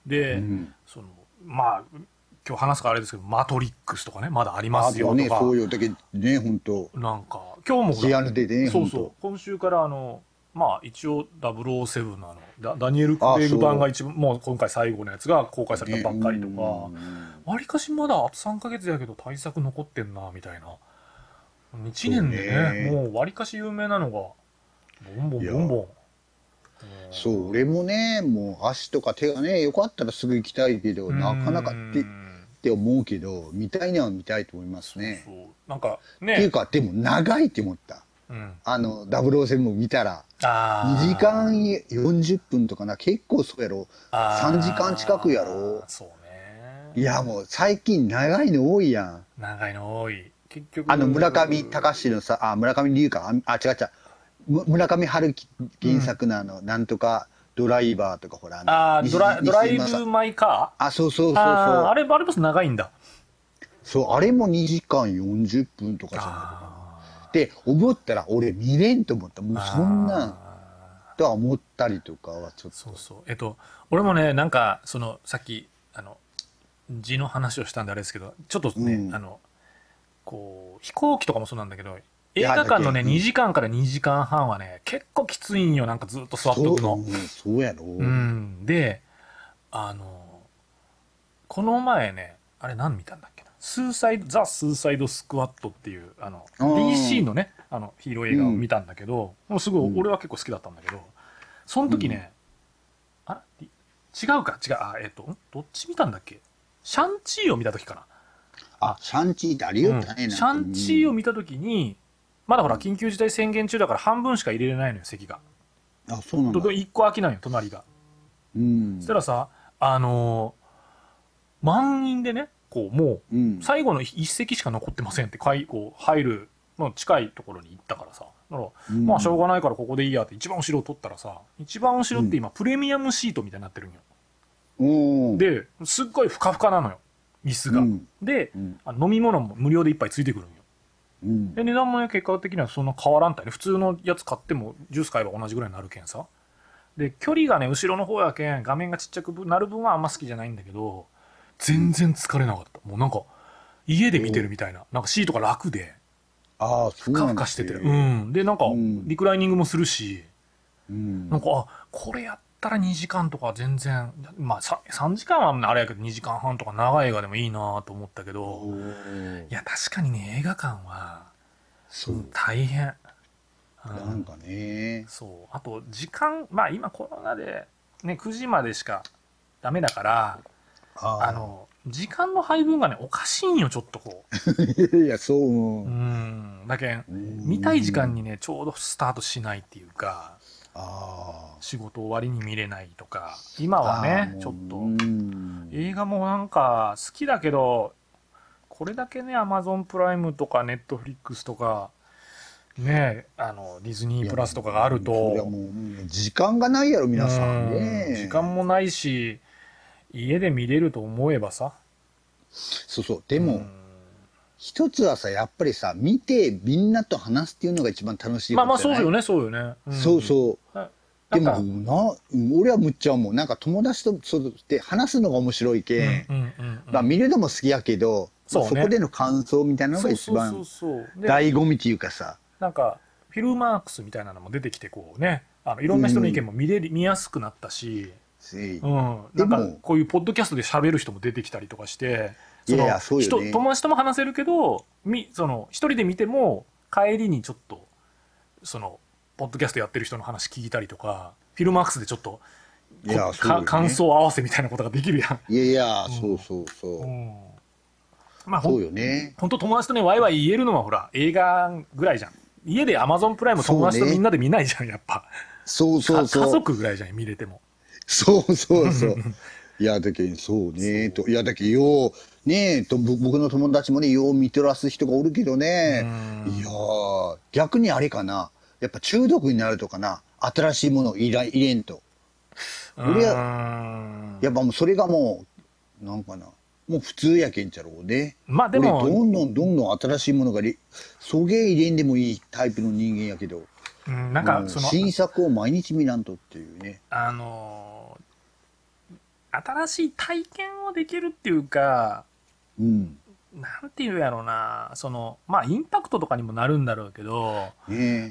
で、うん。そのまあ今日話すからあれですけど「マトリックス」とかねまだありあますよとか、そうよ。だけね、ほんと。なんか今日もね、そうそう。今週からあのまあ一応007のあのダダニエル・クレイグ版が一番もう今回最後のやつが公開されたばっかりとか。わりかしまだあと3か月やけど対策残ってんなみたいな1年でねそうね。もうわりかし有名なのがボンボンボンボン。そう、俺もね、もう足とか手がね、よかったらすぐ行きたいけど、うん。なかなかってって思うけど、見たいのは見たいと思いますね。そうなんかっていうねか、でも長いって思った。うん。あの、007も見たら、あー。2時間40分とかな、結構そうやろ。あー。3時間近くやろ。そうね。いや、もう最近長いの多いやん。長いの多い結局あの、村上隆のさ、あ、村上龍か、あ、あ違う違う。む村上春樹原作のあの、なんとかドライバーとかほら、西あードラドライブ・マイ・カー？あ、そうそうそうそう。あーあれあれこそ長いんだそう、あれも2時間40分とかじゃないかな。って思ったら、俺見れんと思った。もうそんなん、とは思ったりとかはちょっと。そうそうえっと俺もねなんかそのさっきあの字の話をしたんであれですけどちょっとね、うんあのこう飛行機とかもそうなんだけど映や画館のねだけ2時間から2時間半はね結構きついんよなんかずっと座っと。くのそう、やろ。うん、であのこの前ねあれ何見たんだっけな？スーサイドザ・スーサイド・スクワットっていうあの DC のねあのヒーロー映画を見たんだけど、もうすごいうん。俺は結構好きだったんだけどその時ね、あ違うか？違う。あえっ、とん？どっち見たんだっけ？シャンチーを見た時かなあ、シャンチーってありよったね。うんシャンチーを見た時にまだほら緊急事態宣言中だから半分しか入れれないのよ席が。あ、そうなんだ。1個空きなんよ隣が。うんそしたらさあのー満員でね構もううん。最後の一席しか残ってませんってかいこう入るの近いところに行ったからさだからうんまあしょうがないからここでいいやって一番後ろを取ったらさ一番後ろって今プレミアムシートみたいになってるんようん。ですっごいふかふかなのよ椅子が、うん。でうん。あ飲み物も無料で一杯ついてくるんよ。うん。で値段もね結果的にはそんな変わらんたいね普通のやつ買ってもジュース買えば同じぐらいになるけんさ。で距離がね後ろの方やけん画面がちっちゃくなる分はあんま好きじゃないんだけど全然疲れなかった。もうなんか家で見てるみたいな。なんかシートが楽で。ああ、ふかふかしてて。うん。でなんかうん。リクライニングもするし。うん。なんかあこれやったら2時間とか全然まあさ3時間はあれやけど2時間半とか長い映画でもいいなと思ったけどいや確かにね映画館はそう。大変、うん。なんかね。そう。あと時間まあ今コロナで、ね、9時までしかダメだからああの時間の配分がねおかしいんよちょっとこの、いや、そう。う。うん。だけん見たい時間にねちょうどスタートしないっていうかあ仕事終わりに見れないとか。今あ。はねちょっと。うん。映画もなんか好きだけどこれだけねアマゾンプライムとかネットフリックスとかねあのディズニープラスとかがあると。時間がないやろ皆さんうん。ね時間もないし家で見れると思えばさ。そうそう。でもうん一つはさやっぱりさ見てみんなと話すっていうのが一番楽しいまあまあそうよねそうよね、ん。そうそう。なでもなうん俺はむっちゃ思う。なんか友達とそうで話すのが面白いけん、うんうんまあ見るのも好きやけどそうね。まあそこでの感想みたいなのが一番醍醐味っていうかさ。なんかフィルマークスみたいなのも出てきてこうね。あのいろんな人の意見も見れる、見やすくなったし、うん、なでも。んかこういうポッドキャストで喋る人も出てきたりとかしていやいのやそうよね。人友達とも話せるけどみその一人で見ても帰りにちょっとそのポッドキャストやってる人の話聞いたりとかフィルマークスでちょっといやね。か感想合わせみたいなことができるやん。いやいやん。そうそうそう、うん。まあそうよね。本当友達とねワイワイ言えるのはほら映画ぐらいじゃん。家でアマゾンプライム友達とみんなで見ないじゃんやっぱ。そうそうそう。族ぐらいじゃん見れても。そうそうそう。いや、だけどそうね、と。いや、だけどよう、ねえ、と、ぼ僕の友達もね、よう見てらす人がおるけどね。いやー、逆にあれかな。やっぱ中毒になるとかな。新しいものを入れ入れんと。俺ははやっぱもうそれがもう、なんかな。もう普通やけんちゃろうね。まあでも俺どんどんどんどん新しいものがり、そげ入れんでもいいタイプの人間やけど。うんなんかうんその新作を毎日見らんとっていうね。あのー新しい体験をできるっていうかうん。なんていうやろうなそのまあインパクトとかにもなるんだろうけど。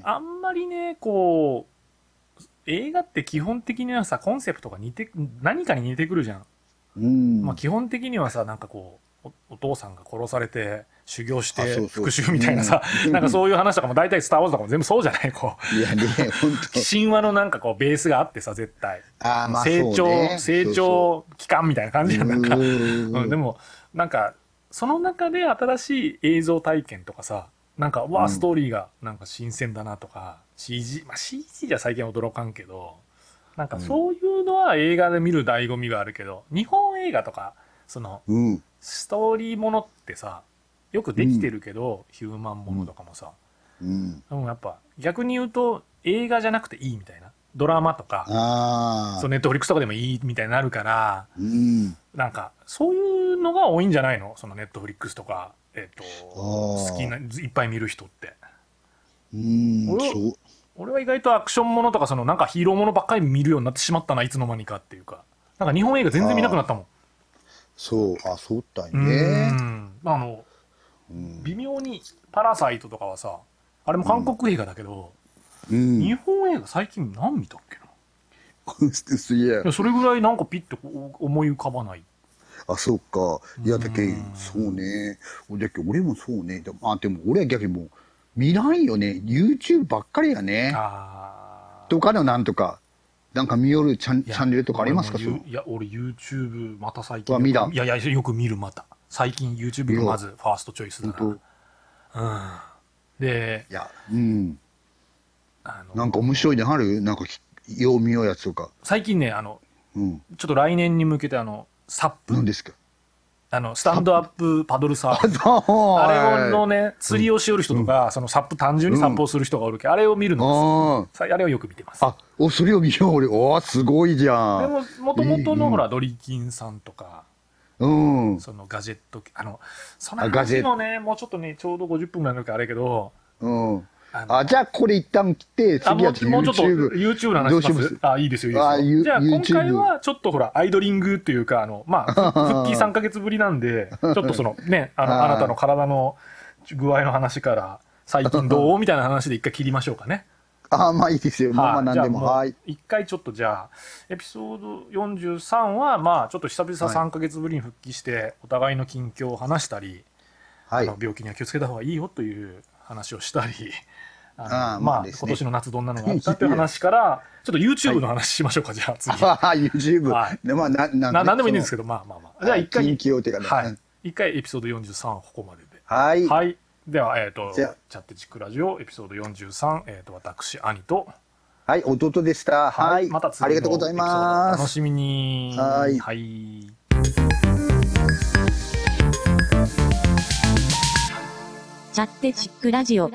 あんまりねこう映画って基本的にはさコンセプトが似て何かに似てくるじゃん、うん。まあ、基本的にはさなんかこうおお父さんが殺されて修行しあて復讐みたいなさ、うん。なんかそういう話とかも大体「スター・ウォーズ」とかも全部そうじゃないこう。いやね。神話のなんかこうベースがあってさ絶対。あーまあ成長、ね。成長期間みたいな感じやんなんか、ううん、でもなんかその中で新しい映像体験とかさなんかうわうん。ストーリーがなんか新鮮だなとか、CG まあ CG じゃ最近驚かんけどなんかそういうのは映画で見る醍醐味があるけど、日本映画とかそのうん。ストーリーものってさよくできてるけど、ヒューマンものとかもさ、うん。でもやっぱ逆に言うと映画じゃなくていいみたいなドラマとか。そうネットフリックスとかでもいいみたいになるからうん。なんかそういうのが多いんじゃないの？そのネットフリックスとか、えっと好きないっぱい見る人ってうん。俺。俺は意外とアクションものとかそのなんかヒーローものばっかり見るようになってしまったないつの間にかっていうかなんか日本映画全然見なくなったもんそう。あ、そうだようね。んあのうん。微妙に「パラサイト」とかはさあれも韓国映画だけど、うん。日本映画最近何見たっけな？すげえいやそれぐらいなんかピッて思い浮かばないあ、そうか。いや、だけうん、そうね。だけ俺もそうね。でもあ、でも俺は逆にもう、見ないよね。YouTube ばっかりやね。あとかのなんとか、なんか見よるチャチャンネルとかありますか？いや俺 YouTube また最近見た。いやいやよく見るまた。最近 YouTube がまずファーストチョイスだな。うん。でいや、うん。あのなんか面白いのあるなんかき、よう見ようやつとか。最近ねあのうん。ちょっと来年に向けてあのサップ。何ですか？あの、スタンドアップパドルサーフ。あれのね、釣りをしよる人とか、そのサップ、単純に散歩する人がおるけ、あれを見るのが好きさあれをよく見てます。あ、お、それを見よう、俺。おーすごいじゃん。でも、もともとのうんほら、ドリキンさんとか、うん。そのガジェット、あの、その話もね、もうちょっとね、ちょうど50分ぐらいになるからあれやけど、うん。あじゃあこれ一旦切って、次はちょっともうちょっと YouTube。YouTube の話します？す？あ、いいですよ、いいですよ。じゃあ、今 YouTube 回はちょっとほら、アイドリングっていうか、あの、まあ、復帰3ヶ月ぶりなんで、ちょっとそのね、あの、はいあなたの体の具合の話から、最近どう？みたいな話で一回切りましょうかね。あ、まあいいですよ。まあまあはい何でも。はい。一回ちょっとじゃあ、エピソード43は、まあ、ちょっと久々はい3ヶ月ぶりに復帰して、お互いの近況を話したり、はいあの。病気には気をつけた方がいいよという話をしたり、あのあーまあ、ね今年の夏どんなのがあったっていう話から、ちょっと YouTube の話しましょうか、じゃあ 次。あ、YouTube。はいでまあ、な、なななんでもいいんですけど。ど、まあまあまあ。じゃあ一回、ていうかね。はいうん。一回エピソード43はここまでで。はい。はい。では、えっ、と、チじゃあャットチックラジオエピソード43、えっ、と、私、兄と、はい、弟でした。はい。また次のありがとうございます。楽しみに。はいはい。チャッテチックラジオ。